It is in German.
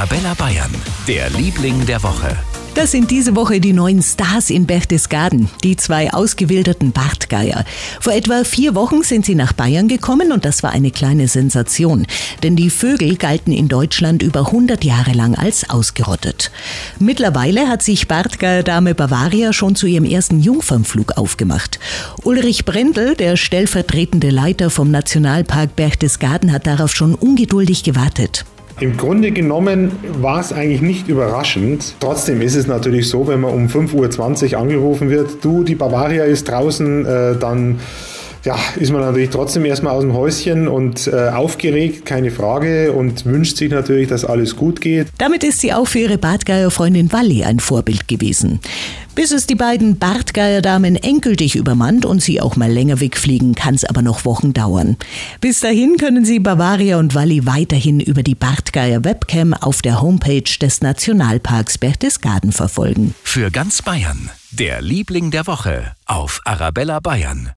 Arabella Bayern, der Liebling der Woche. Das sind diese Woche die neuen Stars in Berchtesgaden, die zwei ausgewilderten Bartgeier. Vor etwa vier Wochen sind sie nach Bayern gekommen und das war eine kleine Sensation, denn die Vögel galten in Deutschland über 100 Jahre lang als ausgerottet. Mittlerweile hat sich Bartgeier-Dame Bavaria schon zu ihrem ersten Jungfernflug aufgemacht. Ulrich Brendel, der stellvertretende Leiter vom Nationalpark Berchtesgaden, hat darauf schon ungeduldig gewartet. Im Grunde genommen war es eigentlich nicht überraschend. Trotzdem ist es natürlich so, wenn man um 5.20 Uhr angerufen wird, du, die Bavaria ist draußen, äh, dann ja, ist man natürlich trotzdem erstmal aus dem Häuschen und äh, aufgeregt, keine Frage, und wünscht sich natürlich, dass alles gut geht. Damit ist sie auch für ihre Bartgeier-Freundin Walli ein Vorbild gewesen. Bis es die beiden Bartgeier-Damen endgültig übermannt und sie auch mal länger wegfliegen, kann es aber noch Wochen dauern. Bis dahin können Sie Bavaria und Walli weiterhin über die Bartgeier Webcam auf der Homepage des Nationalparks Berchtesgaden verfolgen. Für ganz Bayern, der Liebling der Woche auf Arabella Bayern.